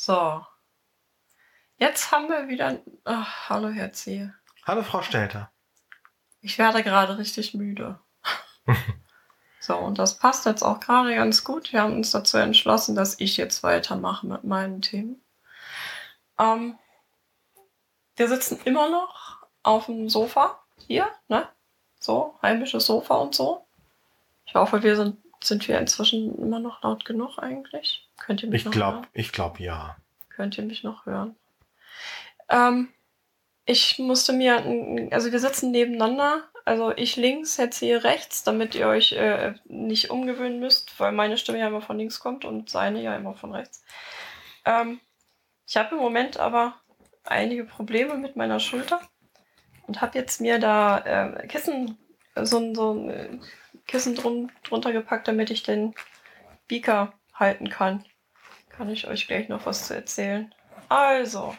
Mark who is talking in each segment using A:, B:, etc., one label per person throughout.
A: So. Jetzt haben wir wieder. Ach, hallo, Herr Ziehe.
B: Hallo, Frau Stelter.
A: Ich werde gerade richtig müde. so, und das passt jetzt auch gerade ganz gut. Wir haben uns dazu entschlossen, dass ich jetzt weitermache mit meinen Themen. Ähm, wir sitzen immer noch auf dem Sofa hier, ne? So, heimisches Sofa und so. Ich hoffe, wir sind, sind wir inzwischen immer noch laut genug eigentlich. Könnt ihr mich
B: Ich
A: noch
B: glaube,
A: hören?
B: ich glaube ja.
A: Könnt ihr mich noch hören? Ähm, ich musste mir, also wir sitzen nebeneinander, also ich links, jetzt hier rechts, damit ihr euch äh, nicht umgewöhnen müsst, weil meine Stimme ja immer von links kommt und seine ja immer von rechts. Ähm, ich habe im Moment aber einige Probleme mit meiner Schulter und habe jetzt mir da äh, Kissen, so, ein- so ein Kissen drum, drunter gepackt, damit ich den Beaker halten kann. Kann ich euch gleich noch was zu erzählen. Also,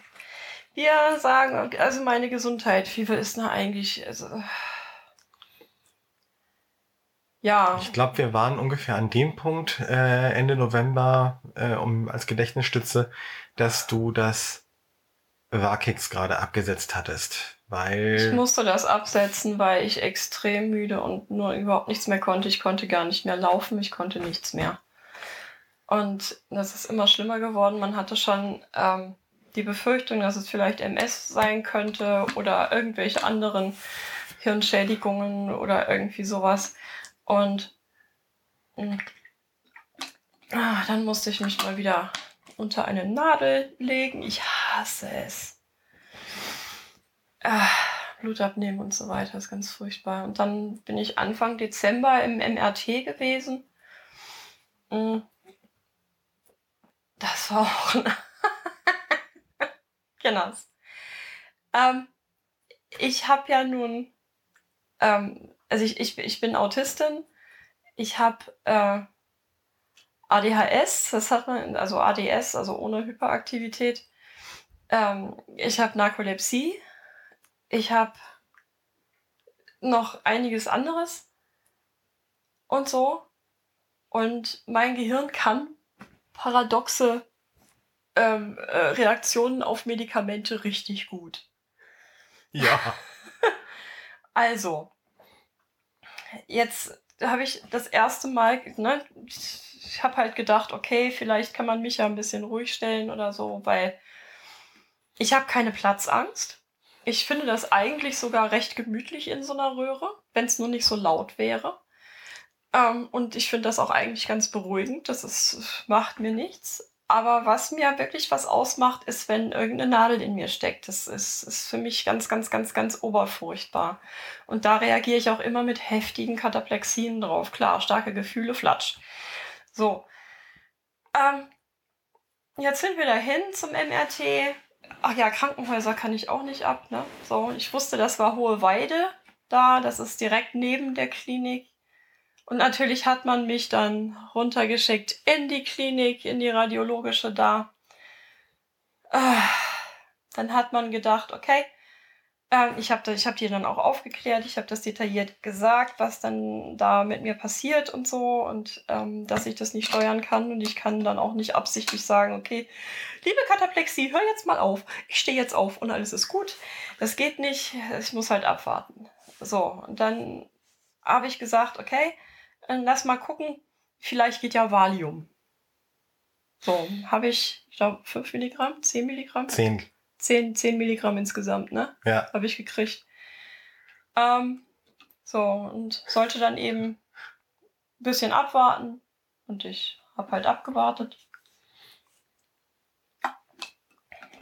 A: wir sagen, also meine Gesundheit, wie viel ist denn eigentlich? Also, ja,
B: Ich glaube, wir waren ungefähr an dem Punkt äh, Ende November, äh, um als Gedächtnisstütze, dass du das Vakix gerade abgesetzt hattest.
A: Ich
B: Weil
A: musste das absetzen, weil ich extrem müde und nur überhaupt nichts mehr konnte. Ich konnte gar nicht mehr laufen, ich konnte nichts mehr. Und das ist immer schlimmer geworden. Man hatte schon ähm, die Befürchtung, dass es vielleicht MS sein könnte oder irgendwelche anderen Hirnschädigungen oder irgendwie sowas. Und mh, ah, dann musste ich mich mal wieder unter eine Nadel legen. Ich hasse es. Ah, Blut abnehmen und so weiter ist ganz furchtbar. Und dann bin ich Anfang Dezember im MRT gewesen. Mm. Das war auch genau. Ähm, ich habe ja nun, ähm, also ich, ich, ich bin Autistin. Ich habe äh, ADHS, das hat man, also ADS, also ohne Hyperaktivität. Ähm, ich habe Narkolepsie. Ich habe noch einiges anderes und so. Und mein Gehirn kann paradoxe ähm, äh, Reaktionen auf Medikamente richtig gut.
B: ja,
A: Also, jetzt habe ich das erste Mal, ne, ich habe halt gedacht, okay, vielleicht kann man mich ja ein bisschen ruhig stellen oder so, weil ich habe keine Platzangst. Ich finde das eigentlich sogar recht gemütlich in so einer Röhre, wenn es nur nicht so laut wäre. Ähm, und ich finde das auch eigentlich ganz beruhigend. Das ist, macht mir nichts. Aber was mir wirklich was ausmacht, ist, wenn irgendeine Nadel in mir steckt. Das ist, ist für mich ganz, ganz, ganz, ganz oberfurchtbar. Und da reagiere ich auch immer mit heftigen Kataplexien drauf. Klar, starke Gefühle, flatsch. So. Ähm, jetzt sind wir dahin zum MRT. Ach ja, Krankenhäuser kann ich auch nicht ab, ne? So, ich wusste, das war Hohe Weide da. Das ist direkt neben der Klinik. Und natürlich hat man mich dann runtergeschickt in die Klinik, in die radiologische da. Ah, Dann hat man gedacht, okay, ähm, ich habe hab die dann auch aufgeklärt, ich habe das detailliert gesagt, was dann da mit mir passiert und so und ähm, dass ich das nicht steuern kann und ich kann dann auch nicht absichtlich sagen, okay, liebe Kataplexie, hör jetzt mal auf, ich stehe jetzt auf und alles ist gut. Das geht nicht, ich muss halt abwarten. So, und dann habe ich gesagt, okay, äh, lass mal gucken, vielleicht geht ja Valium. So, habe ich, ich glaube, 5 Milligramm, 10 Milligramm?
B: zehn.
A: 10, 10 Milligramm insgesamt, ne?
B: Ja,
A: habe ich gekriegt. Ähm, so, und sollte dann eben ein bisschen abwarten. Und ich habe halt abgewartet.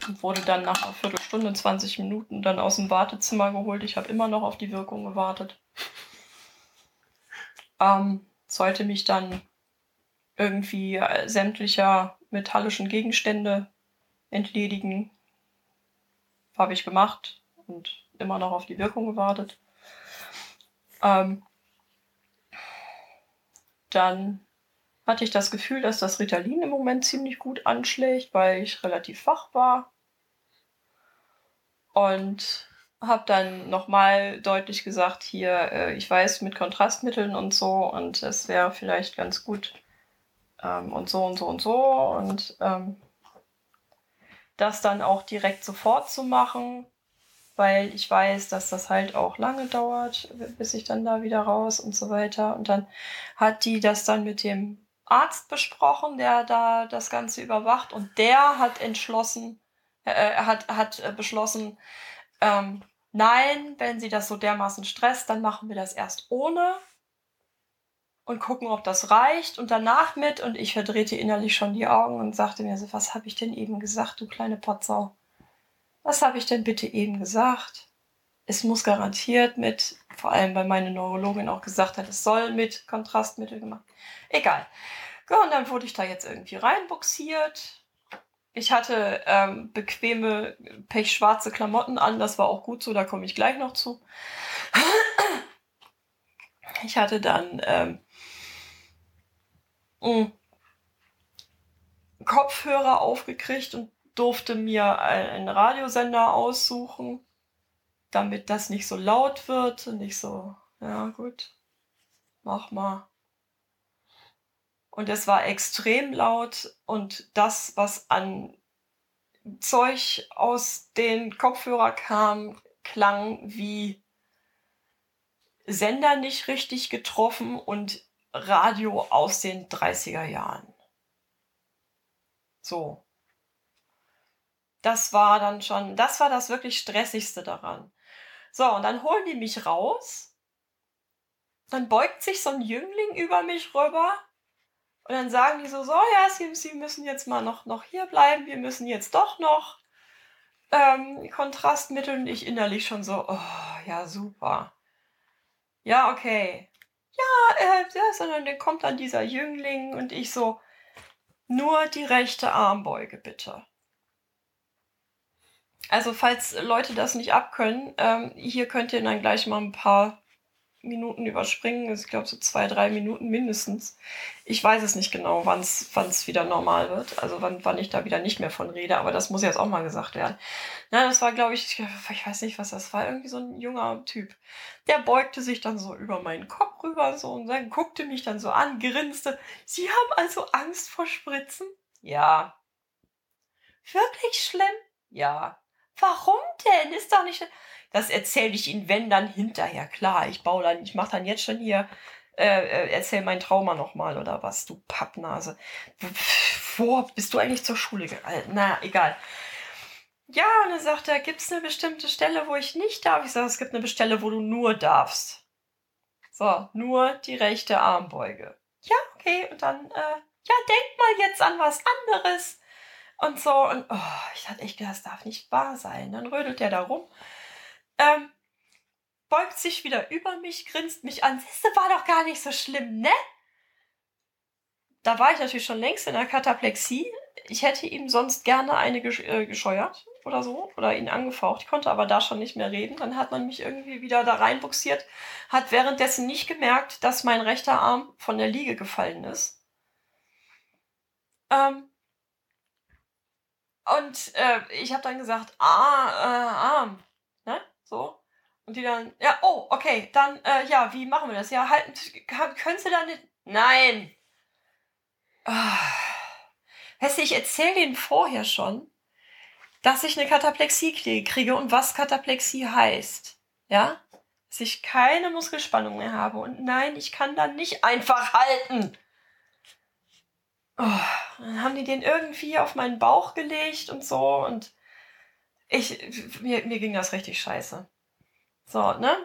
A: Und wurde dann nach einer Viertelstunde, 20 Minuten dann aus dem Wartezimmer geholt. Ich habe immer noch auf die Wirkung gewartet. Ähm, sollte mich dann irgendwie äh, sämtlicher metallischen Gegenstände entledigen. Habe ich gemacht und immer noch auf die Wirkung gewartet. Ähm, dann hatte ich das Gefühl, dass das Ritalin im Moment ziemlich gut anschlägt, weil ich relativ wach war. Und habe dann nochmal deutlich gesagt, hier, äh, ich weiß mit Kontrastmitteln und so und es wäre vielleicht ganz gut ähm, und so und so und so. Und ähm, das dann auch direkt sofort zu machen, weil ich weiß, dass das halt auch lange dauert, bis ich dann da wieder raus und so weiter. Und dann hat die das dann mit dem Arzt besprochen, der da das Ganze überwacht und der hat entschlossen, äh, äh hat, hat äh, beschlossen, ähm, nein, wenn sie das so dermaßen stresst, dann machen wir das erst ohne und gucken, ob das reicht und danach mit. Und ich verdrehte innerlich schon die Augen und sagte mir so, was habe ich denn eben gesagt, du kleine Potsau? Was habe ich denn bitte eben gesagt? Es muss garantiert mit, vor allem weil meine Neurologin auch gesagt hat, es soll mit Kontrastmittel gemacht. Egal. und dann wurde ich da jetzt irgendwie reinbuxiert. Ich hatte ähm, bequeme, pechschwarze Klamotten an, das war auch gut so, da komme ich gleich noch zu. Ich hatte dann ähm, Kopfhörer aufgekriegt und durfte mir einen Radiosender aussuchen, damit das nicht so laut wird und nicht so, ja gut, mach mal. Und es war extrem laut und das, was an Zeug aus den Kopfhörer kam, klang wie Sender nicht richtig getroffen und Radio aus den 30er Jahren. So. Das war dann schon, das war das wirklich stressigste daran. So, und dann holen die mich raus. Dann beugt sich so ein Jüngling über mich rüber. Und dann sagen die so, so, ja, sie, sie müssen jetzt mal noch, noch hier bleiben. Wir müssen jetzt doch noch ähm, Kontrastmittel. Und ich innerlich schon so, oh, ja, super. Ja, okay ja, äh, ja, sondern dann kommt dann dieser Jüngling und ich so, nur die rechte Armbeuge bitte. Also falls Leute das nicht abkönnen, ähm, hier könnt ihr dann gleich mal ein paar Minuten überspringen. Ich glaube so zwei, drei Minuten mindestens. Ich weiß es nicht genau, wann es wieder normal wird. Also wann, wann ich da wieder nicht mehr von rede. Aber das muss jetzt auch mal gesagt werden. Na, das war, glaube ich, ich weiß nicht, was das war. Irgendwie so ein junger Typ. Der beugte sich dann so über meinen Kopf rüber so und dann guckte mich dann so an, grinste. Sie haben also Angst vor Spritzen? Ja. Wirklich schlimm? Ja. Warum denn? Ist doch nicht. Das erzähle ich Ihnen, wenn dann hinterher. Klar, ich baue dann, ich mache dann jetzt schon hier, äh, äh erzähl mein Trauma nochmal oder was, du Pappnase. Wo bist du eigentlich zur Schule gegangen? Na, egal. Ja, und dann sagt er, gibt es eine bestimmte Stelle, wo ich nicht darf? Ich sage, es gibt eine Stelle, wo du nur darfst. So, nur die rechte Armbeuge. Ja, okay, und dann, äh, ja, denk mal jetzt an was anderes. Und so, und oh, ich hatte echt das darf nicht wahr sein. Dann rödelt er da rum ähm, beugt sich wieder über mich, grinst mich an. Siehste, war doch gar nicht so schlimm, ne? Da war ich natürlich schon längst in der Kataplexie. Ich hätte ihm sonst gerne eine gesch äh, gescheuert oder so oder ihn angefaucht. Ich konnte aber da schon nicht mehr reden. Dann hat man mich irgendwie wieder da reinbuxiert, hat währenddessen nicht gemerkt, dass mein rechter Arm von der Liege gefallen ist. Ähm, und äh, ich habe dann gesagt, ah, äh, Arm. Ne? So. Und die dann, ja, oh, okay, dann, äh, ja, wie machen wir das? Ja, halten, können Sie dann nicht. Nein! Ah. Weißt du, ich erzähle Ihnen vorher schon, dass ich eine Kataplexie kriege und was Kataplexie heißt. Ja? Dass ich keine Muskelspannung mehr habe. Und nein, ich kann dann nicht einfach halten. Oh, dann haben die den irgendwie auf meinen Bauch gelegt und so und ich, mir, mir ging das richtig scheiße. So, ne?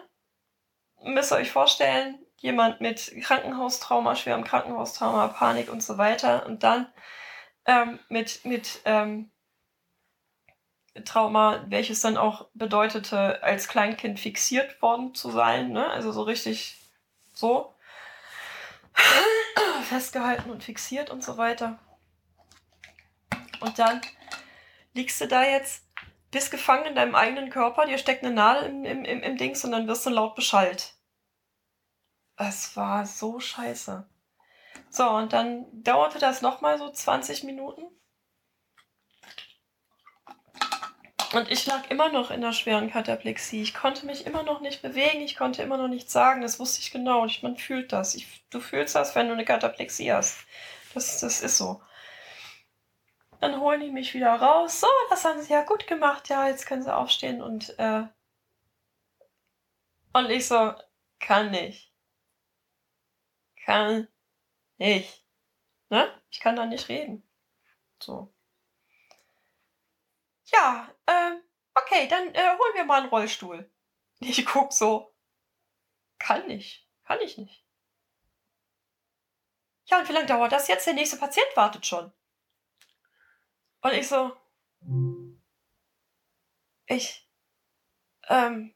A: Müsst ihr euch vorstellen, jemand mit Krankenhaustrauma, schwerem Krankenhaustrauma, Panik und so weiter und dann ähm, mit, mit ähm, Trauma, welches dann auch bedeutete, als Kleinkind fixiert worden zu sein, ne? also so richtig so festgehalten und fixiert und so weiter. Und dann liegst du da jetzt bist gefangen in deinem eigenen Körper, dir steckt eine Nadel im, im, im, im Dings und dann wirst du laut beschallt. Es war so scheiße. So, und dann dauerte das nochmal so 20 Minuten. Und ich lag immer noch in der schweren Kataplexie. Ich konnte mich immer noch nicht bewegen, ich konnte immer noch nichts sagen. Das wusste ich genau. Ich, man fühlt das. Ich, du fühlst das, wenn du eine Kataplexie hast. Das, das ist so. Dann holen die mich wieder raus. So, das haben sie ja gut gemacht. Ja, jetzt können sie aufstehen und äh, und ich so, kann nicht. Kann nicht. Ne? Ich kann da nicht reden. So. Ja, ähm, okay, dann äh, holen wir mal einen Rollstuhl. Ich guck so. Kann nicht. Kann ich nicht. Ja, und wie lange dauert das jetzt? Der nächste Patient wartet schon. Und ich so. Ich. Ähm.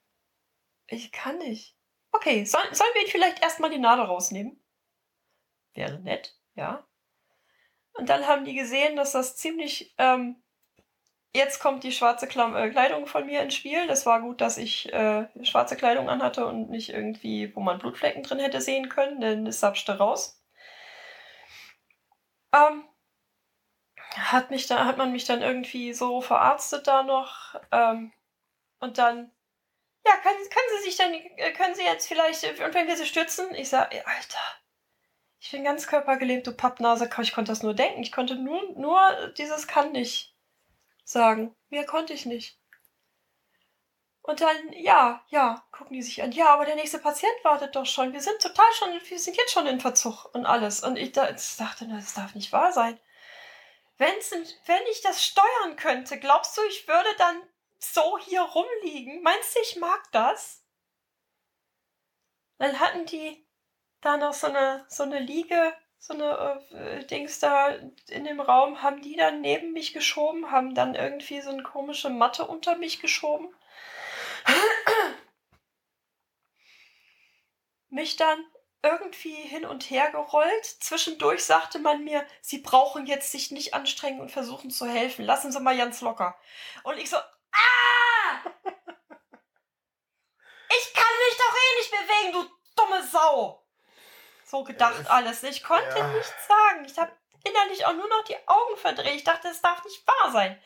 A: Ich kann nicht. Okay, soll, sollen wir ihn vielleicht erstmal die Nadel rausnehmen? Wäre nett, ja. Und dann haben die gesehen, dass das ziemlich. Ähm, jetzt kommt die schwarze Klam äh, Kleidung von mir ins Spiel. Das war gut, dass ich äh, schwarze Kleidung anhatte und nicht irgendwie, wo man Blutflecken drin hätte sehen können, denn es sapschte raus. Ähm, hat, mich da, hat man mich dann irgendwie so verarztet da noch. Ähm, und dann ja, können, können Sie sich dann, äh, können Sie jetzt vielleicht, äh, und wenn wir Sie stützen? Ich sage, Alter, ich bin ganz körpergelebt, du Pappnase. Ich konnte das nur denken. Ich konnte nur, nur dieses kann nicht sagen. Mehr konnte ich nicht. Und dann, ja, ja, gucken die sich an. Ja, aber der nächste Patient wartet doch schon. Wir sind total schon, wir sind jetzt schon in Verzug und alles. Und ich dachte, das darf nicht wahr sein. Wenn's, wenn ich das steuern könnte, glaubst du, ich würde dann so hier rumliegen. Meinst du, ich mag das? Dann hatten die da noch so eine, so eine Liege, so eine äh, Dings da in dem Raum, haben die dann neben mich geschoben, haben dann irgendwie so eine komische Matte unter mich geschoben. mich dann irgendwie hin und her gerollt. Zwischendurch sagte man mir, sie brauchen jetzt sich nicht anstrengen und versuchen zu helfen. Lassen Sie mal ganz locker. Und ich so, Ah! Ich kann mich doch eh nicht bewegen, du dumme Sau. So gedacht ja, alles. Ich konnte ja. nichts sagen. Ich habe innerlich auch nur noch die Augen verdreht. Ich dachte, es darf nicht wahr sein.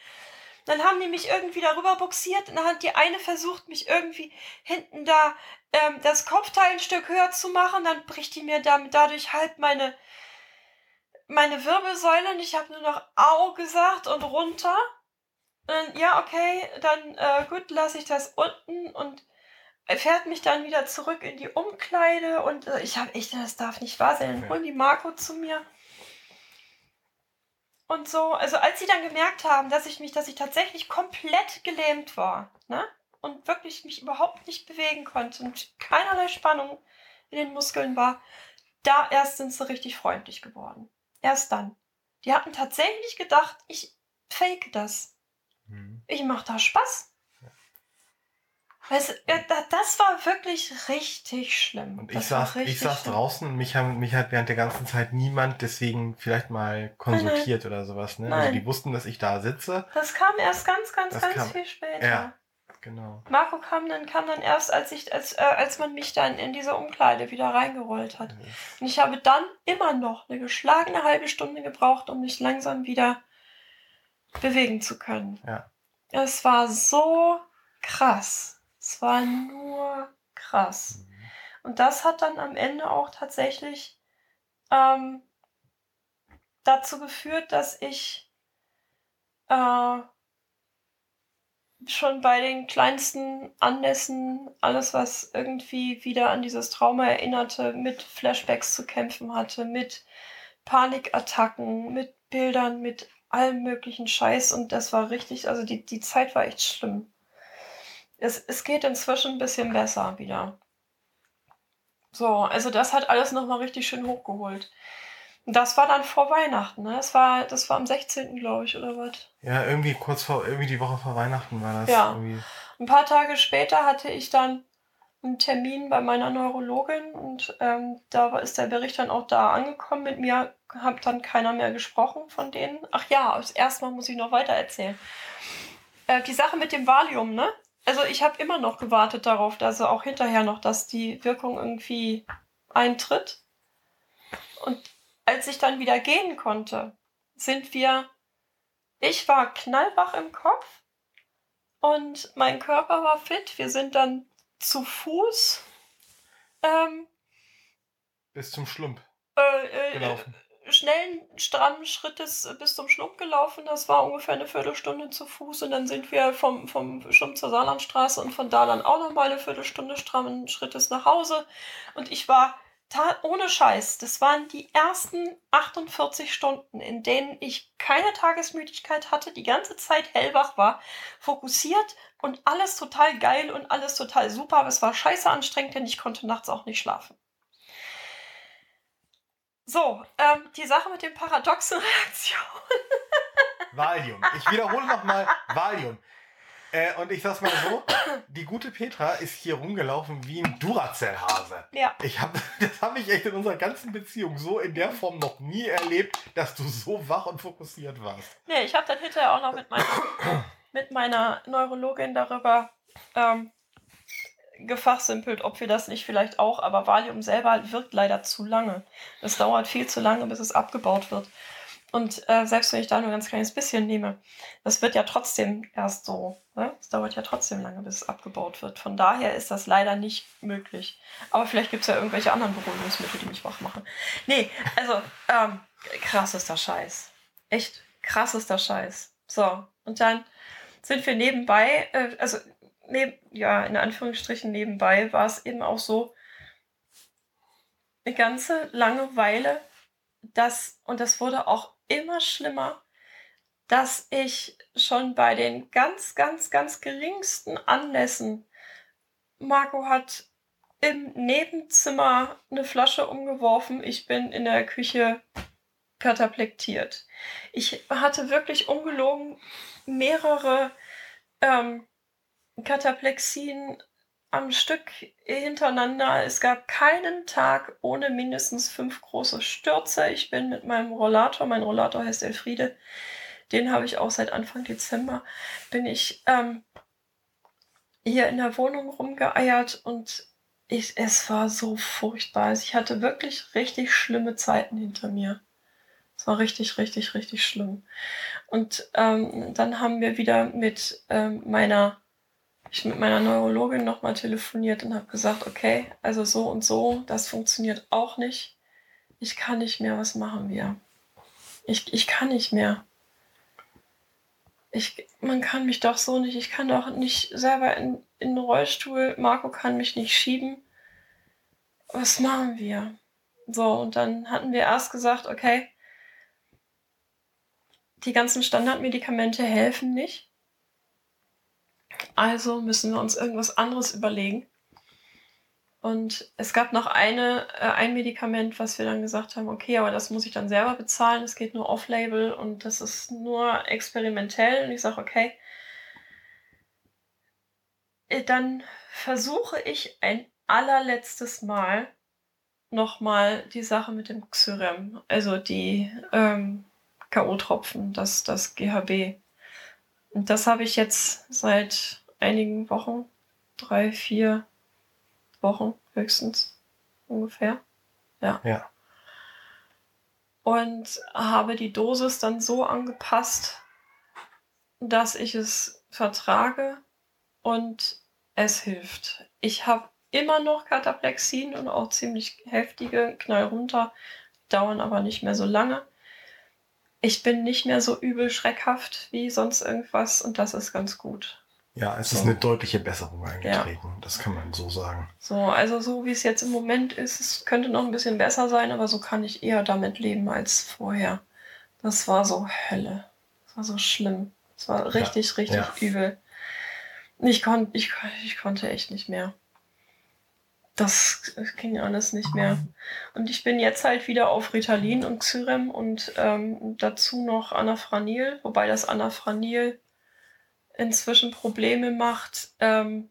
A: Dann haben die mich irgendwie darüber boxiert und dann hat die eine versucht, mich irgendwie hinten da ähm, das Kopfteil ein Stück höher zu machen. Dann bricht die mir damit dadurch halb meine, meine Wirbelsäule und ich habe nur noch Au gesagt und runter. Und ja, okay, dann äh, gut, lasse ich das unten und fährt mich dann wieder zurück in die Umkleide und äh, ich habe echt, das darf nicht wahr sein. Dann holen die Marco zu mir. Und so, also als sie dann gemerkt haben, dass ich mich, dass ich tatsächlich komplett gelähmt war, ne? Und wirklich mich überhaupt nicht bewegen konnte und keinerlei Spannung in den Muskeln war, da erst sind sie richtig freundlich geworden. Erst dann. Die hatten tatsächlich gedacht, ich fake das. Mhm. Ich mache da Spaß. Weißt, das war wirklich richtig schlimm.
B: Und ich saß, ich saß draußen und mich, haben, mich hat während der ganzen Zeit niemand deswegen vielleicht mal konsultiert nein, oder sowas. Ne? Also die wussten, dass ich da sitze.
A: Das kam erst ganz, ganz, das ganz kam, viel später.
B: Ja, genau.
A: Marco kam dann, kam dann erst, als, ich, als, äh, als man mich dann in diese Umkleide wieder reingerollt hat. Mhm. Und ich habe dann immer noch eine geschlagene halbe Stunde gebraucht, um mich langsam wieder bewegen zu können.
B: Ja.
A: Es war so krass. Es war nur krass. Mhm. Und das hat dann am Ende auch tatsächlich ähm, dazu geführt, dass ich äh, schon bei den kleinsten Anlässen alles, was irgendwie wieder an dieses Trauma erinnerte, mit Flashbacks zu kämpfen hatte, mit Panikattacken, mit Bildern, mit allem möglichen Scheiß und das war richtig, also die, die Zeit war echt schlimm. Es, es geht inzwischen ein bisschen besser wieder. So, also das hat alles nochmal richtig schön hochgeholt. Und das war dann vor Weihnachten, ne? Das war, das war am 16. glaube ich, oder was?
B: Ja, irgendwie kurz vor, irgendwie die Woche vor Weihnachten war das.
A: Ja.
B: Irgendwie.
A: Ein paar Tage später hatte ich dann einen Termin bei meiner Neurologin und ähm, da ist der Bericht dann auch da angekommen. Mit mir hat dann keiner mehr gesprochen von denen. Ach ja, erstmal muss ich noch weiter erzählen. Äh, die Sache mit dem Valium, ne? Also ich habe immer noch gewartet darauf, dass also auch hinterher noch, dass die Wirkung irgendwie eintritt. Und als ich dann wieder gehen konnte, sind wir, ich war knallwach im Kopf und mein Körper war fit. Wir sind dann zu Fuß. Ähm,
B: Bis zum Schlump.
A: Äh, äh, gelaufen. Schnellen, strammen Schrittes bis zum Schlumpf gelaufen. Das war ungefähr eine Viertelstunde zu Fuß. Und dann sind wir vom, vom Schlumpf zur Saarlandstraße und von da dann auch nochmal eine Viertelstunde strammen Schrittes nach Hause. Und ich war ohne Scheiß, das waren die ersten 48 Stunden, in denen ich keine Tagesmüdigkeit hatte, die ganze Zeit hellwach war, fokussiert und alles total geil und alles total super. Aber es war scheiße anstrengend, denn ich konnte nachts auch nicht schlafen. So, ähm, die Sache mit den paradoxen Reaktionen.
B: Valium. Ich wiederhole nochmal Valium. Äh, und ich sag's mal so, die gute Petra ist hier rumgelaufen wie ein Duracell-Hase.
A: Ja.
B: Ich hab, das habe ich echt in unserer ganzen Beziehung so in der Form noch nie erlebt, dass du so wach und fokussiert warst.
A: Nee, ich habe dann hinterher auch noch mit meiner, mit meiner Neurologin darüber ähm, gefachsimpelt, ob wir das nicht vielleicht auch, aber Valium selber wirkt leider zu lange. Es dauert viel zu lange, bis es abgebaut wird. Und äh, selbst wenn ich da nur ein ganz kleines bisschen nehme, das wird ja trotzdem erst so. Ne? Es dauert ja trotzdem lange, bis es abgebaut wird. Von daher ist das leider nicht möglich. Aber vielleicht gibt es ja irgendwelche anderen Beruhigungsmittel, die mich wach machen. Nee, also ähm, krassester Scheiß. Echt krassester Scheiß. So, und dann sind wir nebenbei, äh, also ja, in Anführungsstrichen nebenbei war es eben auch so, eine ganze Langeweile, dass, und das wurde auch immer schlimmer, dass ich schon bei den ganz, ganz, ganz geringsten Anlässen, Marco hat im Nebenzimmer eine Flasche umgeworfen, ich bin in der Küche kataplektiert. Ich hatte wirklich ungelogen mehrere ähm, Kataplexien am Stück hintereinander. Es gab keinen Tag ohne mindestens fünf große Stürze. Ich bin mit meinem Rollator, mein Rollator heißt Elfriede, den habe ich auch seit Anfang Dezember, bin ich ähm, hier in der Wohnung rumgeeiert und ich, es war so furchtbar. Also ich hatte wirklich richtig schlimme Zeiten hinter mir. Es war richtig, richtig, richtig schlimm. Und ähm, dann haben wir wieder mit ähm, meiner ich mit meiner Neurologin nochmal telefoniert und habe gesagt, okay, also so und so, das funktioniert auch nicht. Ich kann nicht mehr, was machen wir? Ich, ich kann nicht mehr. Ich, man kann mich doch so nicht, ich kann doch nicht selber in, in den Rollstuhl, Marco kann mich nicht schieben. Was machen wir? So, und dann hatten wir erst gesagt, okay, die ganzen Standardmedikamente helfen nicht. Also müssen wir uns irgendwas anderes überlegen. Und es gab noch eine, äh, ein Medikament, was wir dann gesagt haben, okay, aber das muss ich dann selber bezahlen, es geht nur off-label und das ist nur experimentell. Und ich sage, okay, äh, dann versuche ich ein allerletztes Mal nochmal die Sache mit dem Xyrem, also die ähm, K.O.-Tropfen, das, das GHB. Und das habe ich jetzt seit einigen Wochen, drei, vier Wochen höchstens ungefähr. Ja.
B: ja.
A: Und habe die Dosis dann so angepasst, dass ich es vertrage und es hilft. Ich habe immer noch Kataplexin und auch ziemlich heftige Knall runter, dauern aber nicht mehr so lange. Ich bin nicht mehr so übel schreckhaft wie sonst irgendwas und das ist ganz gut.
B: Ja, es so. ist eine deutliche Besserung eingetreten. Ja. Das kann man so sagen.
A: So, also so wie es jetzt im Moment ist, es könnte noch ein bisschen besser sein, aber so kann ich eher damit leben als vorher. Das war so Hölle. Das war so schlimm. Das war richtig, ja. richtig ja. übel. Ich, kon ich, ich konnte echt nicht mehr. Das ging alles nicht mehr. Und ich bin jetzt halt wieder auf Ritalin und Xyrem und ähm, dazu noch Anafranil, wobei das Anafranil inzwischen Probleme macht, ähm,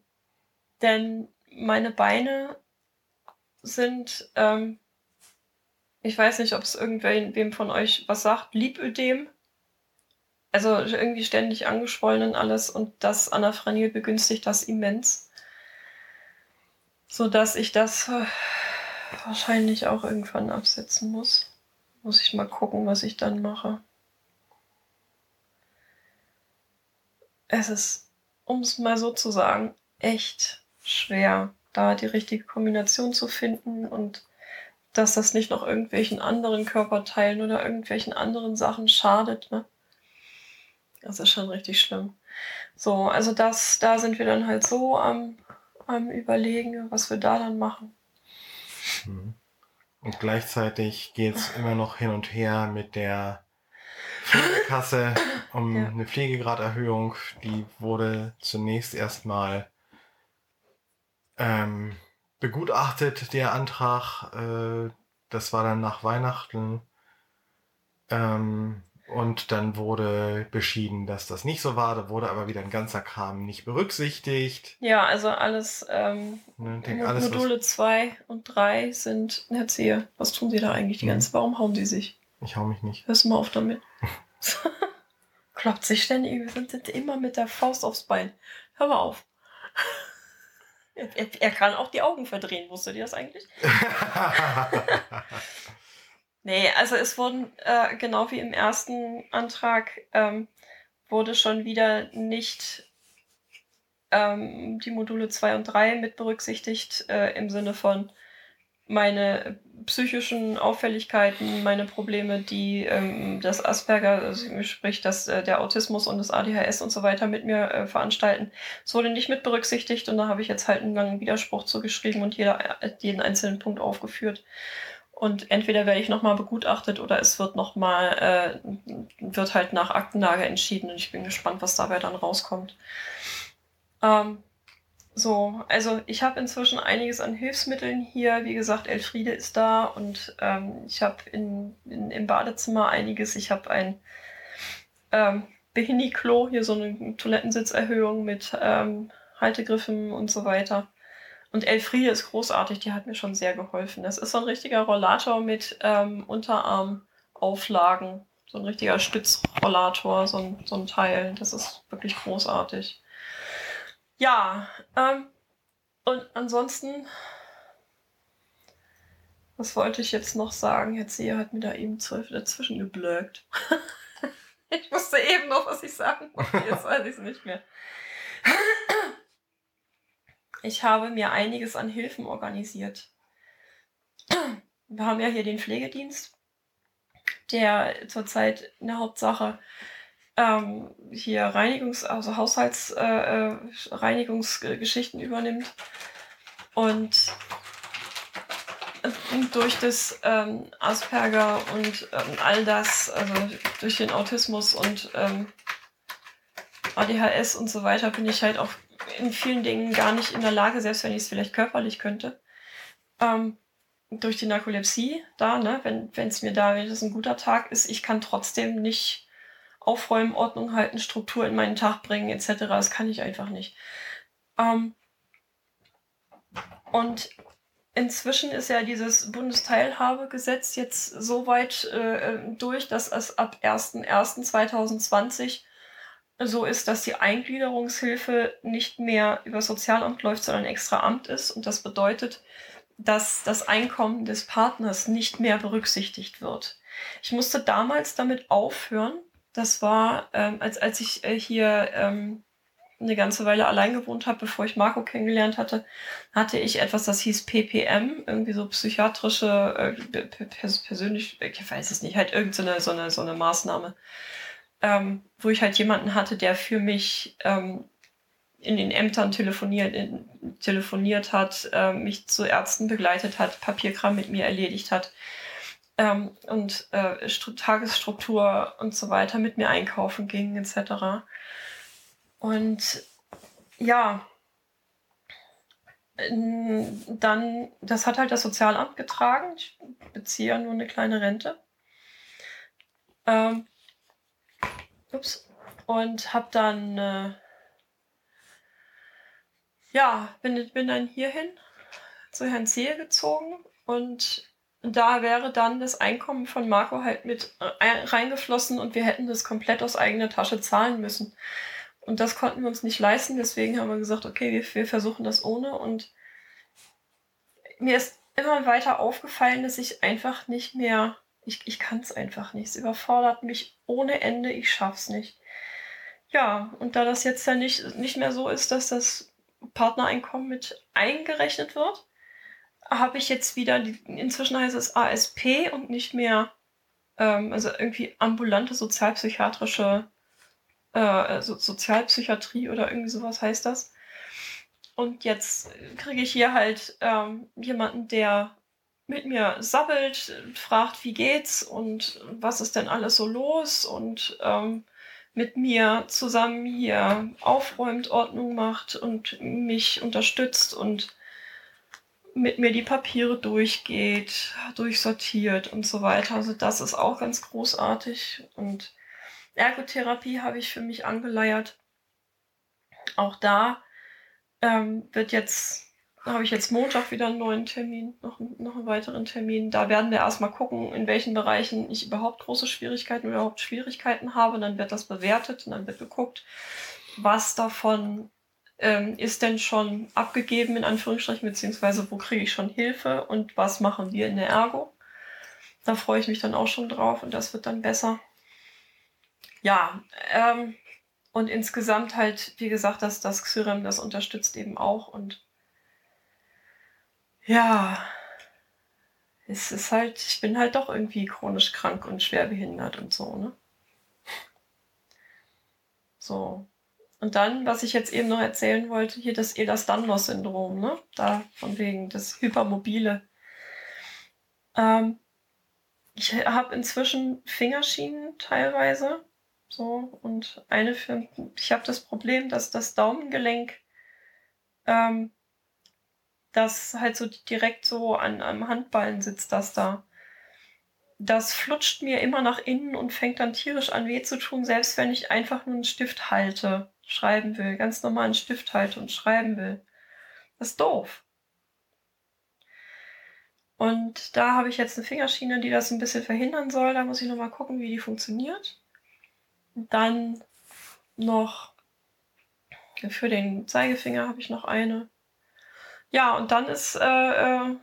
A: denn meine Beine sind, ähm, ich weiß nicht, ob es irgendwem von euch was sagt, Lipödem. Also irgendwie ständig angeschwollen und alles und das Anafranil begünstigt das immens. So dass ich das äh, wahrscheinlich auch irgendwann absetzen muss. Muss ich mal gucken, was ich dann mache. es ist, um es mal so zu sagen, echt schwer, da die richtige Kombination zu finden und dass das nicht noch irgendwelchen anderen Körperteilen oder irgendwelchen anderen Sachen schadet. Ne? Das ist schon richtig schlimm. So, also das, da sind wir dann halt so am, am Überlegen, was wir da dann machen.
B: Mhm. Und gleichzeitig geht es immer noch hin und her mit der Pflegekasse um ja. eine Pflegegraderhöhung. Die wurde zunächst erstmal ähm, begutachtet, der Antrag. Äh, das war dann nach Weihnachten. Ähm, und dann wurde beschieden, dass das nicht so war. Da wurde aber wieder ein ganzer Kram nicht berücksichtigt.
A: Ja, also alles, ähm, ne, denke, alles Module 2 und 3 sind, erzähl, was tun sie da eigentlich die mhm. ganze Warum hauen sie sich?
B: Ich hau mich nicht.
A: Hörst du mal auf damit. Kloppt sich ständig, wir sind immer mit der Faust aufs Bein. Hör mal auf. er, er, kann auch die Augen verdrehen, wusstet ihr das eigentlich? Nee, also es wurden, äh, genau wie im ersten Antrag, ähm, wurde schon wieder nicht ähm, die Module 2 und 3 mit berücksichtigt, äh, im Sinne von meine psychischen Auffälligkeiten, meine Probleme, die ähm, das Asperger, also sprich dass äh, der Autismus und das ADHS und so weiter mit mir äh, veranstalten. Es wurde nicht mit berücksichtigt und da habe ich jetzt halt einen langen Widerspruch zugeschrieben und jeder, äh, jeden einzelnen Punkt aufgeführt. Und entweder werde ich nochmal begutachtet oder es wird nochmal, äh, wird halt nach Aktenlage entschieden und ich bin gespannt, was dabei dann rauskommt. Ähm, so, also ich habe inzwischen einiges an Hilfsmitteln hier. Wie gesagt, Elfriede ist da und ähm, ich habe in, in, im Badezimmer einiges. Ich habe ein ähm, Behini-Klo, hier so eine Toilettensitzerhöhung mit ähm, Haltegriffen und so weiter. Und Elfriede ist großartig, die hat mir schon sehr geholfen. Das ist so ein richtiger Rollator mit ähm, Unterarmauflagen. So ein richtiger Stützrollator, so ein, so ein Teil. Das ist wirklich großartig. Ja, ähm, und ansonsten, was wollte ich jetzt noch sagen? Jetzt sie hat mir da eben zwölf dazwischen geblöckt. ich wusste eben noch, was ich sagen wollte. Jetzt weiß ich es nicht mehr. Ich habe mir einiges an Hilfen organisiert. Wir haben ja hier den Pflegedienst, der zurzeit in der Hauptsache ähm, hier Reinigungs-, also Haushaltsreinigungsgeschichten äh, übernimmt. Und durch das ähm, Asperger und ähm, all das, also durch den Autismus und ähm, ADHS und so weiter, bin ich halt auch in vielen Dingen gar nicht in der Lage, selbst wenn ich es vielleicht körperlich könnte. Ähm, durch die Narkolepsie da, ne, wenn es mir da, wenn es ein guter Tag ist, ich kann trotzdem nicht aufräumen, Ordnung halten, Struktur in meinen Tag bringen, etc. Das kann ich einfach nicht. Ähm, und inzwischen ist ja dieses Bundesteilhabegesetz jetzt so weit äh, durch, dass es ab 01.01.2020 so ist, dass die Eingliederungshilfe nicht mehr über Sozialamt läuft, sondern ein extra Amt ist. Und das bedeutet, dass das Einkommen des Partners nicht mehr berücksichtigt wird. Ich musste damals damit aufhören. Das war, ähm, als, als ich äh, hier ähm, eine ganze Weile allein gewohnt habe, bevor ich Marco kennengelernt hatte, hatte ich etwas, das hieß PPM, irgendwie so psychiatrische, äh, persönlich, ich weiß es nicht, halt irgendeine so eine, so eine Maßnahme ähm, wo ich halt jemanden hatte, der für mich ähm, in den Ämtern telefoniert, in, telefoniert hat, äh, mich zu Ärzten begleitet hat, Papierkram mit mir erledigt hat ähm, und äh, Tagesstruktur und so weiter mit mir einkaufen ging etc. Und ja, dann, das hat halt das Sozialamt getragen. Ich beziehe ja nur eine kleine Rente. Ähm, Ups. Und hab dann, äh, ja, bin, bin dann hierhin zu Herrn Zehe gezogen und da wäre dann das Einkommen von Marco halt mit äh, reingeflossen und wir hätten das komplett aus eigener Tasche zahlen müssen. Und das konnten wir uns nicht leisten, deswegen haben wir gesagt, okay, wir, wir versuchen das ohne. Und mir ist immer weiter aufgefallen, dass ich einfach nicht mehr ich, ich kann es einfach nicht. Es überfordert mich ohne Ende. Ich schaff's nicht. Ja, und da das jetzt ja nicht, nicht mehr so ist, dass das Partnereinkommen mit eingerechnet wird, habe ich jetzt wieder, die, inzwischen heißt es ASP und nicht mehr, ähm, also irgendwie ambulante sozialpsychiatrische äh, so, Sozialpsychiatrie oder irgendwie sowas heißt das. Und jetzt kriege ich hier halt ähm, jemanden, der mit mir sabbelt, fragt, wie geht's und was ist denn alles so los und ähm, mit mir zusammen hier aufräumt, Ordnung macht und mich unterstützt und mit mir die Papiere durchgeht, durchsortiert und so weiter. Also das ist auch ganz großartig. Und Ergotherapie habe ich für mich angeleiert. Auch da ähm, wird jetzt, habe ich jetzt Montag wieder einen neuen Termin, noch, noch einen weiteren Termin. Da werden wir erstmal gucken, in welchen Bereichen ich überhaupt große Schwierigkeiten oder überhaupt Schwierigkeiten habe. Und dann wird das bewertet und dann wird geguckt, was davon ähm, ist denn schon abgegeben, in Anführungsstrichen, beziehungsweise wo kriege ich schon Hilfe und was machen wir in der Ergo. Da freue ich mich dann auch schon drauf und das wird dann besser. Ja, ähm, und insgesamt halt, wie gesagt, dass das Xyrem das unterstützt eben auch und ja, es ist halt, ich bin halt doch irgendwie chronisch krank und schwer behindert und so, ne? So. Und dann, was ich jetzt eben noch erzählen wollte, hier das Ehlers-Danlos-Syndrom, ne? Da von wegen das Hypermobile. Ähm, ich habe inzwischen Fingerschienen teilweise. So, und eine für, ich habe das Problem, dass das Daumengelenk, ähm, das halt so direkt so an einem Handballen sitzt, das da das flutscht mir immer nach innen und fängt dann tierisch an weh zu tun, selbst wenn ich einfach nur einen Stift halte, schreiben will, ganz normal einen Stift halte und schreiben will. Das ist doof. Und da habe ich jetzt eine Fingerschiene, die das ein bisschen verhindern soll. Da muss ich nochmal gucken, wie die funktioniert. Dann noch für den Zeigefinger habe ich noch eine. Ja, und dann ist äh, äh,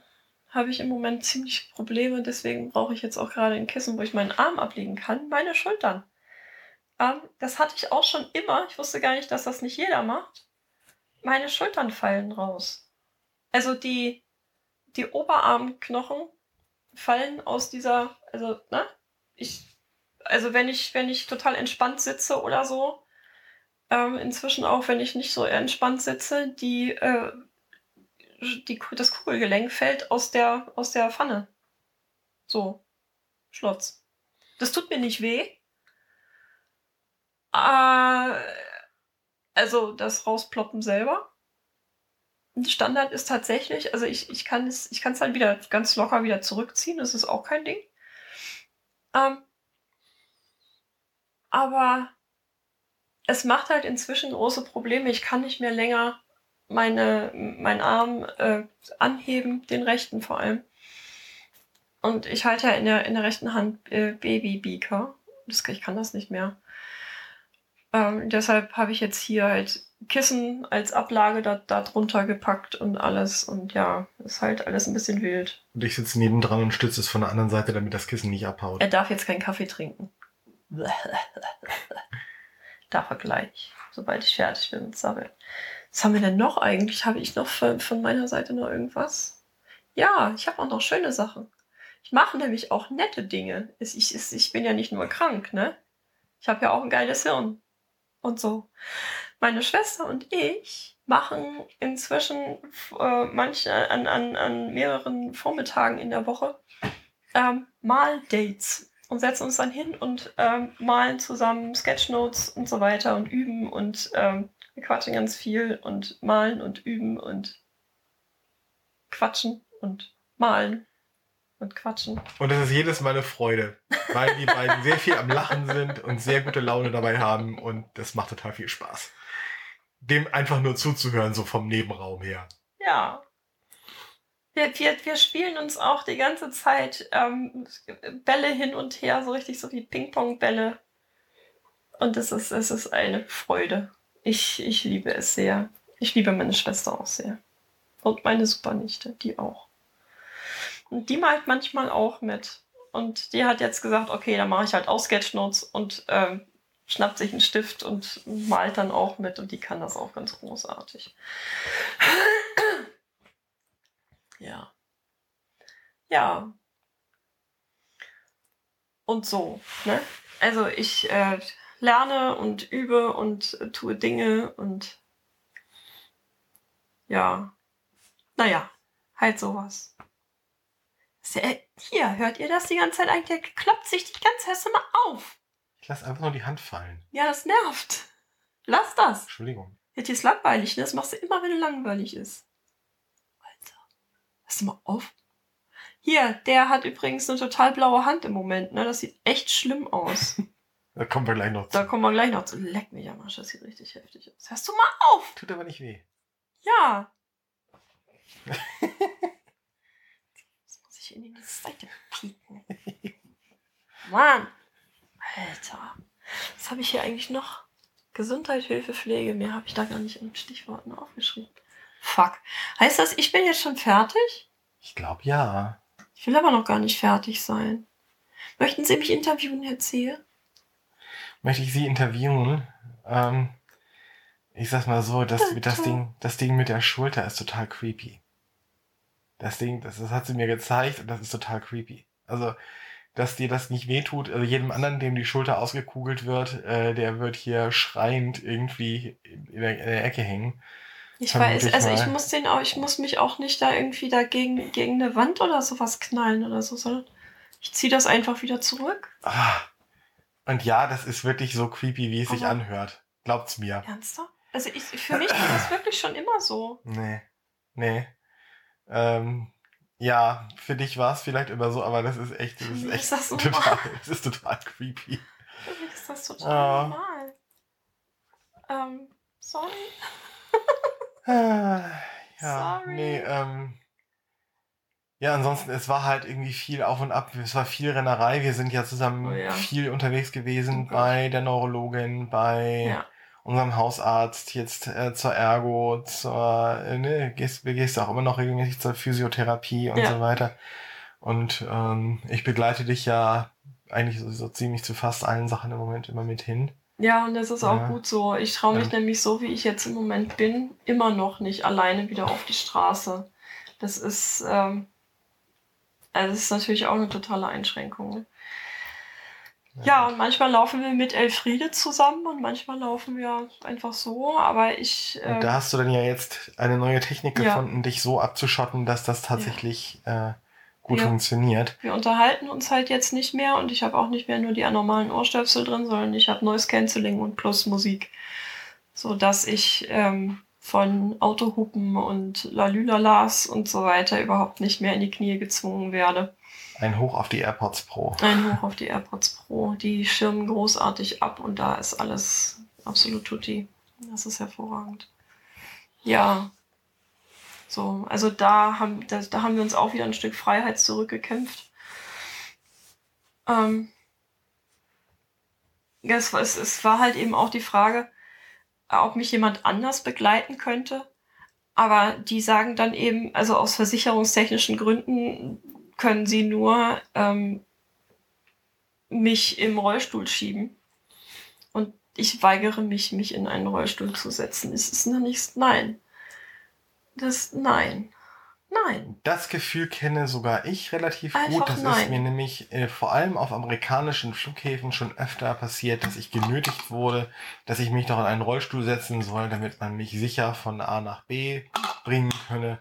A: habe ich im Moment ziemlich Probleme. Deswegen brauche ich jetzt auch gerade ein Kissen, wo ich meinen Arm ablegen kann. Meine Schultern. Ähm, das hatte ich auch schon immer. Ich wusste gar nicht, dass das nicht jeder macht. Meine Schultern fallen raus. Also die, die Oberarmknochen fallen aus dieser, also, ne? Ich, also wenn ich, wenn ich total entspannt sitze oder so, ähm, inzwischen auch, wenn ich nicht so entspannt sitze, die äh, die, das Kugelgelenk fällt aus der, aus der Pfanne. So. Schlotz. Das tut mir nicht weh. Äh, also das Rausploppen selber. Standard ist tatsächlich, also ich, ich kann es, ich kann es halt wieder ganz locker wieder zurückziehen, das ist auch kein Ding. Ähm, aber es macht halt inzwischen große Probleme. Ich kann nicht mehr länger meine, meinen Arm äh, anheben, den rechten vor allem. Und ich halte ja in der, in der rechten Hand äh, Babybeaker. Das, ich kann das nicht mehr. Ähm, deshalb habe ich jetzt hier halt Kissen als Ablage da, da drunter gepackt und alles. Und ja, ist halt alles ein bisschen wild.
B: Und ich sitze nebendran und stütze es von der anderen Seite, damit das Kissen nicht abhaut.
A: Er darf jetzt keinen Kaffee trinken. darf er gleich, sobald ich fertig bin mit Sabbeln. Was haben wir denn noch eigentlich? Habe ich noch von, von meiner Seite noch irgendwas? Ja, ich habe auch noch schöne Sachen. Ich mache nämlich auch nette Dinge. Ich, ich, ich bin ja nicht nur krank, ne? Ich habe ja auch ein geiles Hirn. Und so. Meine Schwester und ich machen inzwischen äh, manche an, an, an mehreren Vormittagen in der Woche ähm, Mal-Dates und setzen uns dann hin und ähm, malen zusammen Sketchnotes und so weiter und üben und ähm, wir quatschen ganz viel und malen und üben und quatschen und malen und quatschen.
B: Und das ist jedes Mal eine Freude, weil die beiden sehr viel am Lachen sind und sehr gute Laune dabei haben und das macht total viel Spaß. Dem einfach nur zuzuhören, so vom Nebenraum her.
A: Ja. Wir, wir, wir spielen uns auch die ganze Zeit ähm, Bälle hin und her, so richtig so wie Ping-Pong-Bälle. Und es ist, es ist eine Freude. Ich, ich liebe es sehr. Ich liebe meine Schwester auch sehr. Und meine Supernichte, die auch. Und die malt manchmal auch mit. Und die hat jetzt gesagt, okay, dann mache ich halt auch Sketchnotes und äh, schnappt sich einen Stift und malt dann auch mit. Und die kann das auch ganz großartig. ja. ja. Und so, ne? Also ich äh, lerne und übe und äh, tue Dinge und ja, naja, halt sowas. Ja, hier, hört ihr das die ganze Zeit eigentlich? Der kloppt sich die ganze Zeit mal auf.
B: Ich lass einfach nur die Hand fallen.
A: Ja, das nervt. Lass das.
B: Entschuldigung.
A: Jetzt ist langweilig, ne? Das machst du immer, wenn es langweilig ist. Alter. Lass du mal auf. Hier, der hat übrigens eine total blaue Hand im Moment, ne? Das sieht echt schlimm aus.
B: da kommen wir gleich noch
A: zu. Da kommen wir gleich noch zu. Leck mich am Arsch, das sieht richtig heftig aus. Hörst du mal auf!
B: Tut aber nicht weh.
A: Ja. Jetzt muss ich in die Seite pieken. Mann. Alter. Was habe ich hier eigentlich noch? Gesundheit, Hilfe, Pflege. Mehr habe ich da gar nicht in Stichworten aufgeschrieben. Fuck. Heißt das, ich bin jetzt schon fertig?
B: Ich glaube ja.
A: Ich will aber noch gar nicht fertig sein. Möchten Sie mich interviewen, Herr Zehe?
B: Möchte ich Sie interviewen? Ähm, ich sag's mal so, das, das, Ding, das Ding mit der Schulter ist total creepy. Das Ding, das, das hat sie mir gezeigt und das ist total creepy. Also, dass dir das nicht wehtut. Also jedem anderen, dem die Schulter ausgekugelt wird, äh, der wird hier schreiend irgendwie in der, in der Ecke hängen.
A: Ich weiß, also ich muss den auch, ich muss mich auch nicht da irgendwie dagegen gegen eine Wand oder sowas knallen oder so, sondern ich ziehe das einfach wieder zurück.
B: Ah. Und ja, das ist wirklich so creepy, wie es Aber sich anhört. Glaubt's mir.
A: Ernsthaft? Also ich, für mich war das wirklich schon immer so.
B: Nee. Nee. Ähm, ja, für dich war es vielleicht immer so, aber das ist echt, das ist echt ist das total, das ist total creepy.
A: Für mich ist das total oh. normal. Ähm, sorry.
B: ah, ja, sorry. nee, ähm, ja, ansonsten, es war halt irgendwie viel auf und ab. Es war viel Rennerei. Wir sind ja zusammen oh, ja. viel unterwegs gewesen okay. bei der Neurologin, bei ja unserem Hausarzt, jetzt äh, zur Ergo, zur, äh, ne, gehst, gehst auch immer noch regelmäßig zur Physiotherapie und ja. so weiter. Und ähm, ich begleite dich ja eigentlich so, so, ziemlich zu fast allen Sachen im Moment immer mit hin.
A: Ja, und das ist auch ja. gut so. Ich traue mich ja. nämlich so, wie ich jetzt im Moment bin, immer noch nicht alleine wieder auf die Straße. Das ist, ähm, also das ist natürlich auch eine totale Einschränkung. Ja, und manchmal laufen wir mit Elfriede zusammen und manchmal laufen wir einfach so, aber ich.
B: Äh, und da hast du dann ja jetzt eine neue Technik ja. gefunden, dich so abzuschotten, dass das tatsächlich ja. äh, gut wir, funktioniert.
A: Wir unterhalten uns halt jetzt nicht mehr und ich habe auch nicht mehr nur die anormalen Ohrstöpsel drin, sondern ich habe Noise Cancelling und plus Musik. So dass ich ähm, von Autohupen und Lalülalas und so weiter überhaupt nicht mehr in die Knie gezwungen werde.
B: Ein Hoch auf die AirPods Pro.
A: Ein Hoch auf die AirPods Pro. Die schirmen großartig ab und da ist alles absolut tutti. Das ist hervorragend. Ja. So, also da haben, da, da haben wir uns auch wieder ein Stück Freiheit zurückgekämpft. Ähm, es, es, es war halt eben auch die Frage, ob mich jemand anders begleiten könnte. Aber die sagen dann eben, also aus versicherungstechnischen Gründen können sie nur ähm, mich im Rollstuhl schieben. Und ich weigere mich, mich in einen Rollstuhl zu setzen. Es ist noch nichts. Nein. Das Nein. Nein.
B: Das Gefühl kenne sogar ich relativ Einfach gut. Das nein. ist mir nämlich äh, vor allem auf amerikanischen Flughäfen schon öfter passiert, dass ich genötigt wurde, dass ich mich doch in einen Rollstuhl setzen soll, damit man mich sicher von A nach B bringen könne.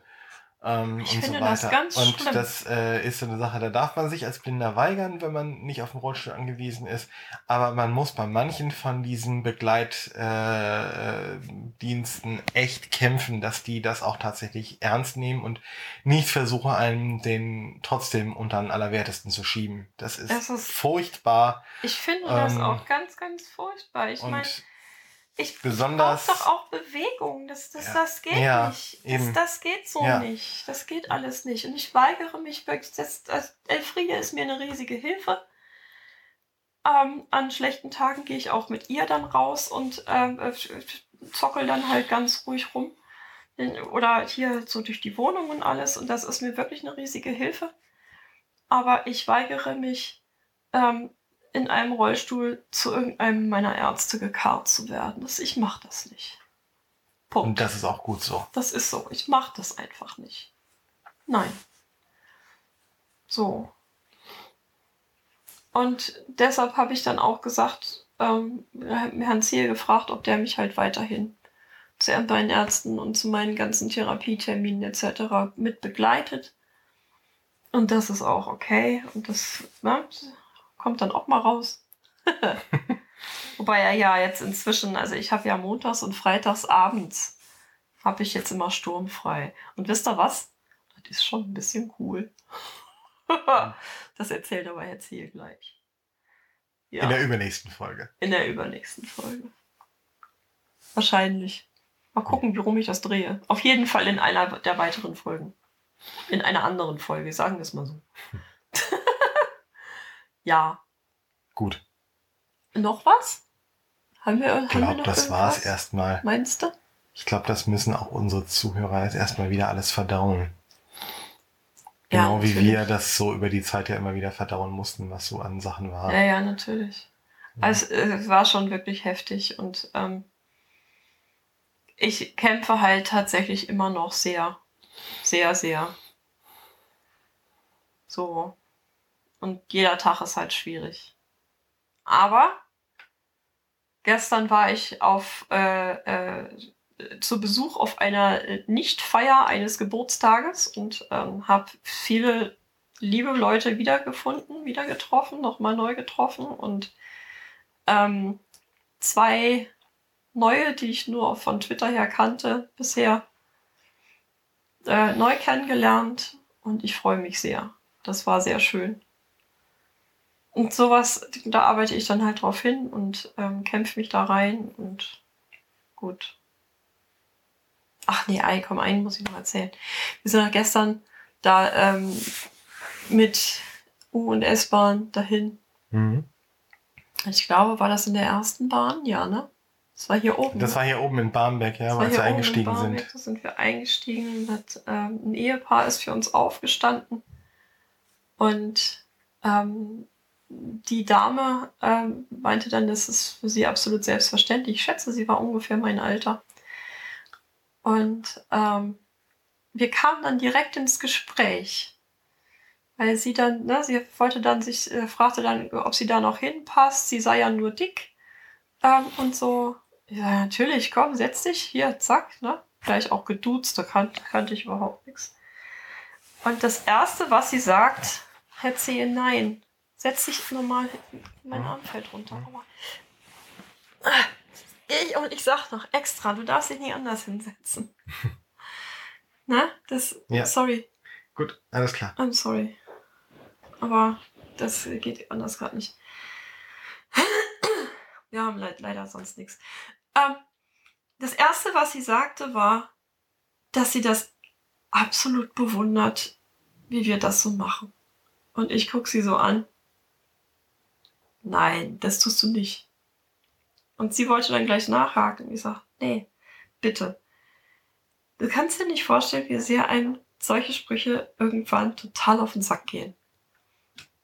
B: Ähm, ich und finde so weiter. das ganz Und schlimm. das äh, ist so eine Sache, da darf man sich als Blinder weigern, wenn man nicht auf den Rollstuhl angewiesen ist. Aber man muss bei manchen von diesen Begleitdiensten äh, echt kämpfen, dass die das auch tatsächlich ernst nehmen und nicht versuchen, einen den trotzdem unter den Allerwertesten zu schieben. Das ist, ist furchtbar.
A: Ich finde ähm, das auch ganz, ganz furchtbar. Ich meine, ich
B: besonders
A: doch auch Bewegung. Das, das, ja. das geht ja, nicht. Das, das, geht so ja. nicht. Das geht alles nicht. Und ich weigere mich wirklich. Das, das, Elfriede ist mir eine riesige Hilfe. Ähm, an schlechten Tagen gehe ich auch mit ihr dann raus und ähm, äh, zockel dann halt ganz ruhig rum. Oder hier so durch die Wohnung und alles. Und das ist mir wirklich eine riesige Hilfe. Aber ich weigere mich, ähm, in einem Rollstuhl zu irgendeinem meiner Ärzte gekarrt zu werden. Das, ich mache das nicht.
B: Punkt. Und das ist auch gut so.
A: Das ist so. Ich mache das einfach nicht. Nein. So. Und deshalb habe ich dann auch gesagt, ähm, Herrn Ziel gefragt, ob der mich halt weiterhin zu meinen Ärzten und zu meinen ganzen Therapieterminen etc. mit begleitet. Und das ist auch okay. Und das ne, kommt dann auch mal raus. Wobei er ja jetzt inzwischen, also ich habe ja montags und freitags abends, habe ich jetzt immer sturmfrei. Und wisst ihr was? Das ist schon ein bisschen cool. das erzählt aber jetzt hier gleich.
B: Ja. In der übernächsten Folge.
A: In der übernächsten Folge. Wahrscheinlich. Mal gucken, wie rum ich das drehe. Auf jeden Fall in einer der weiteren Folgen. In einer anderen Folge, sagen wir es mal so. Ja.
B: Gut.
A: Noch was?
B: Haben wir, ich glaube, das war es erstmal.
A: Meinst du?
B: Ich glaube, das müssen auch unsere Zuhörer jetzt erstmal wieder alles verdauen. Genau ja, wie wir das so über die Zeit ja immer wieder verdauen mussten, was so an Sachen war.
A: Ja, ja, natürlich. Ja. Also es war schon wirklich heftig und ähm, ich kämpfe halt tatsächlich immer noch sehr, sehr, sehr. So. Und jeder Tag ist halt schwierig. Aber gestern war ich auf äh, äh, zu Besuch auf einer äh, Nichtfeier eines Geburtstages und ähm, habe viele liebe Leute wiedergefunden, wieder getroffen, nochmal neu getroffen und ähm, zwei neue, die ich nur von Twitter her kannte bisher, äh, neu kennengelernt und ich freue mich sehr. Das war sehr schön. Und sowas, da arbeite ich dann halt drauf hin und ähm, kämpfe mich da rein und gut. Ach nee, ein, komm, einen muss ich noch erzählen. Wir sind gestern da ähm, mit U- und S-Bahn dahin. Mhm. Ich glaube, war das in der ersten Bahn? Ja, ne? Das war hier oben.
B: Das war hier oben in Barmbek, ja, als wir eingestiegen sind.
A: Da sind wir eingestiegen. Hat, ähm, ein Ehepaar ist für uns aufgestanden. Und ähm, die Dame ähm, meinte dann, das ist für sie absolut selbstverständlich. Ich schätze, sie war ungefähr mein Alter. Und ähm, wir kamen dann direkt ins Gespräch. Weil sie dann, ne, sie wollte dann sich, äh, fragte dann, ob sie da noch hinpasst. Sie sei ja nur dick. Ähm, und so, ja, natürlich, komm, setz dich hier, zack, ne? Gleich auch geduzt, da kan kannte ich überhaupt nichts. Und das Erste, was sie sagt, erzähle nein. Setz dich normal, mein Arm fällt runter. Ah. Ich, und ich sag noch extra, du darfst dich nie anders hinsetzen. Na, das. Ja. Sorry.
B: Gut, alles klar.
A: I'm sorry. Aber das geht anders gerade nicht. Wir haben le leider sonst nichts. Ähm, das erste, was sie sagte, war, dass sie das absolut bewundert, wie wir das so machen. Und ich gucke sie so an. Nein, das tust du nicht. Und sie wollte dann gleich nachhaken. Ich sage, nee, bitte. Du kannst dir nicht vorstellen, wie sehr einem solche Sprüche irgendwann total auf den Sack gehen.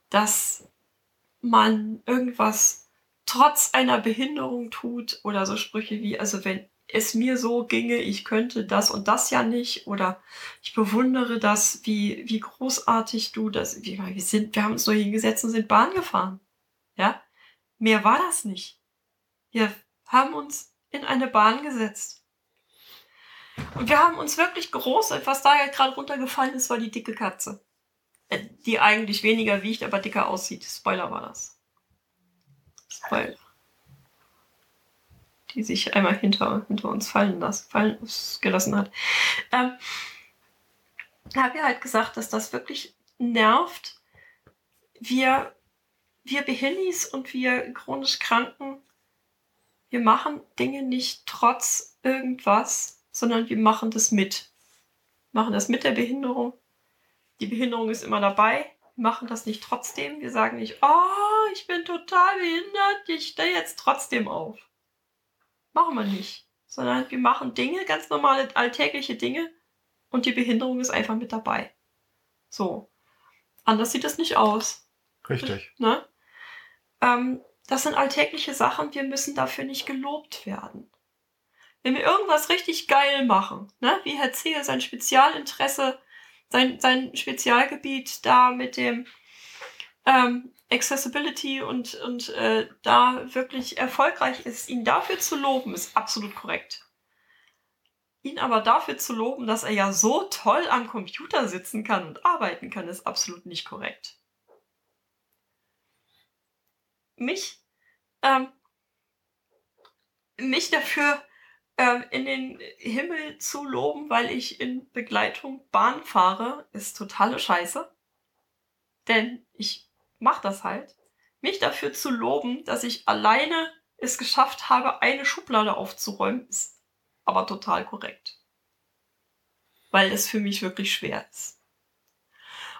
A: Dass man irgendwas trotz einer Behinderung tut oder so Sprüche wie, also wenn es mir so ginge, ich könnte das und das ja nicht oder ich bewundere das, wie, wie großartig du das, wie, wir sind, wir haben uns nur hingesetzt und sind Bahn gefahren. Mehr war das nicht. Wir haben uns in eine Bahn gesetzt. Und wir haben uns wirklich groß, was da gerade runtergefallen ist, war die dicke Katze. Äh, die eigentlich weniger wiegt, aber dicker aussieht. Spoiler war das. Spoiler. Die sich einmal hinter, hinter uns fallen, lassen, fallen gelassen hat. Ähm, habe ja halt gesagt, dass das wirklich nervt. Wir, wir Behindis und wir chronisch Kranken wir machen Dinge nicht trotz irgendwas, sondern wir machen das mit. Wir machen das mit der Behinderung. Die Behinderung ist immer dabei. Wir machen das nicht trotzdem. Wir sagen nicht, oh, ich bin total behindert, ich stehe jetzt trotzdem auf. Machen wir nicht. Sondern wir machen Dinge, ganz normale alltägliche Dinge und die Behinderung ist einfach mit dabei. So. Anders sieht es nicht aus.
B: Richtig.
A: Ne? Ähm, das sind alltägliche Sachen, wir müssen dafür nicht gelobt werden. Wenn wir irgendwas richtig geil machen, ne, wie Herr Zehe sein Spezialinteresse, sein, sein Spezialgebiet da mit dem ähm, Accessibility und, und äh, da wirklich erfolgreich ist, ihn dafür zu loben, ist absolut korrekt. Ihn aber dafür zu loben, dass er ja so toll am Computer sitzen kann und arbeiten kann, ist absolut nicht korrekt. Mich, ähm, mich dafür ähm, in den Himmel zu loben, weil ich in Begleitung Bahn fahre, ist totale Scheiße. Denn ich mache das halt. Mich dafür zu loben, dass ich alleine es geschafft habe, eine Schublade aufzuräumen, ist aber total korrekt. Weil es für mich wirklich schwer ist.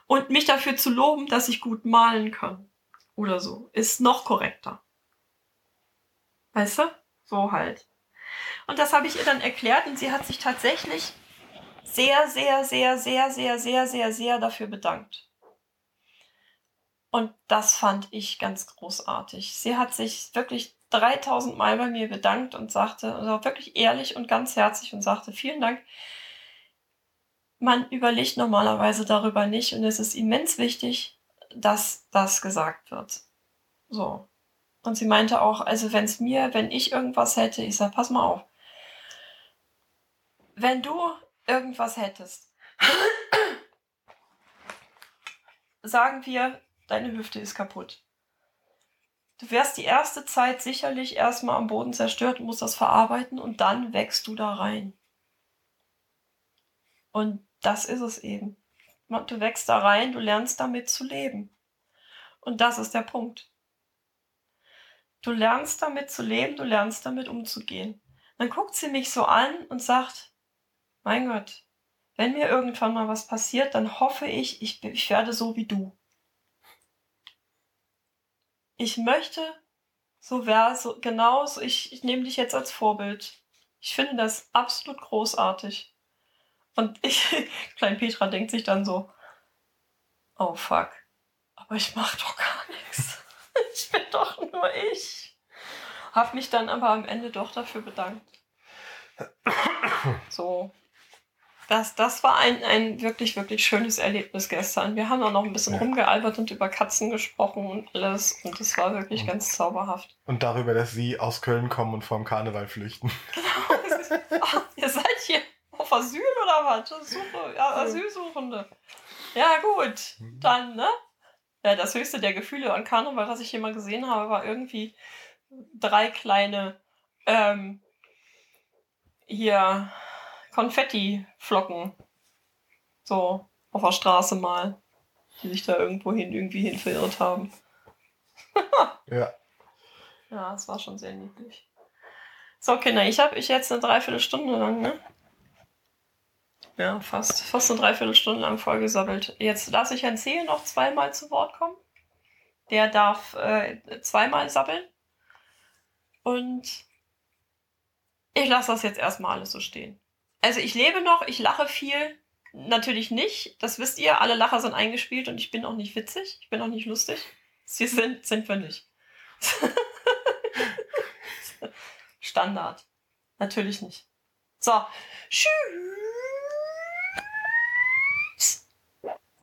A: Und mich dafür zu loben, dass ich gut malen kann oder so, ist noch korrekter. Weißt du? So halt. Und das habe ich ihr dann erklärt und sie hat sich tatsächlich sehr, sehr, sehr, sehr, sehr, sehr, sehr, sehr dafür bedankt. Und das fand ich ganz großartig. Sie hat sich wirklich 3000 Mal bei mir bedankt und sagte, also wirklich ehrlich und ganz herzlich und sagte, vielen Dank. Man überlegt normalerweise darüber nicht und es ist immens wichtig, dass das gesagt wird. So. Und sie meinte auch, also wenn es mir, wenn ich irgendwas hätte, ich sag, pass mal auf. Wenn du irgendwas hättest, sagen wir, deine Hüfte ist kaputt. Du wärst die erste Zeit sicherlich erstmal am Boden zerstört musst das verarbeiten und dann wächst du da rein. Und das ist es eben. Du wächst da rein, du lernst damit zu leben. Und das ist der Punkt. Du lernst damit zu leben, du lernst damit umzugehen. Dann guckt sie mich so an und sagt, mein Gott, wenn mir irgendwann mal was passiert, dann hoffe ich, ich, ich werde so wie du. Ich möchte so wäre so genau so, ich, ich nehme dich jetzt als Vorbild. Ich finde das absolut großartig. Und ich, Klein Petra denkt sich dann so, oh fuck, aber ich mach doch gar nichts. ich bin doch nur ich. Hab mich dann aber am Ende doch dafür bedankt. So. Das, das war ein, ein wirklich, wirklich schönes Erlebnis gestern. Wir haben auch noch ein bisschen ja. rumgealbert und über Katzen gesprochen und alles. Und es war wirklich und, ganz zauberhaft.
B: Und darüber, dass sie aus Köln kommen und vom Karneval flüchten.
A: Genau. Ach, ihr seid hier auf Asyl oder was? Suche, ja, Asylsuchende. Ja, gut. Dann, ne? Ja, das höchste der Gefühle an Karneval, was ich hier mal gesehen habe, war irgendwie drei kleine ähm, hier Konfetti-Flocken. So auf der Straße mal, die sich da irgendwo hin irgendwie hin verirrt haben.
B: ja.
A: Ja, es war schon sehr niedlich. So, Kinder, ich habe ich jetzt eine Dreiviertelstunde lang, ne? Ja, fast, fast eine Dreiviertelstunde lang vollgesammelt. Jetzt lasse ich Herrn Zehe noch zweimal zu Wort kommen. Der darf äh, zweimal sabbeln. Und ich lasse das jetzt erstmal alles so stehen. Also ich lebe noch, ich lache viel. Natürlich nicht, das wisst ihr, alle Lacher sind eingespielt und ich bin auch nicht witzig, ich bin auch nicht lustig. Sie sind, sind wir nicht. Standard. Natürlich nicht. So, tschüss.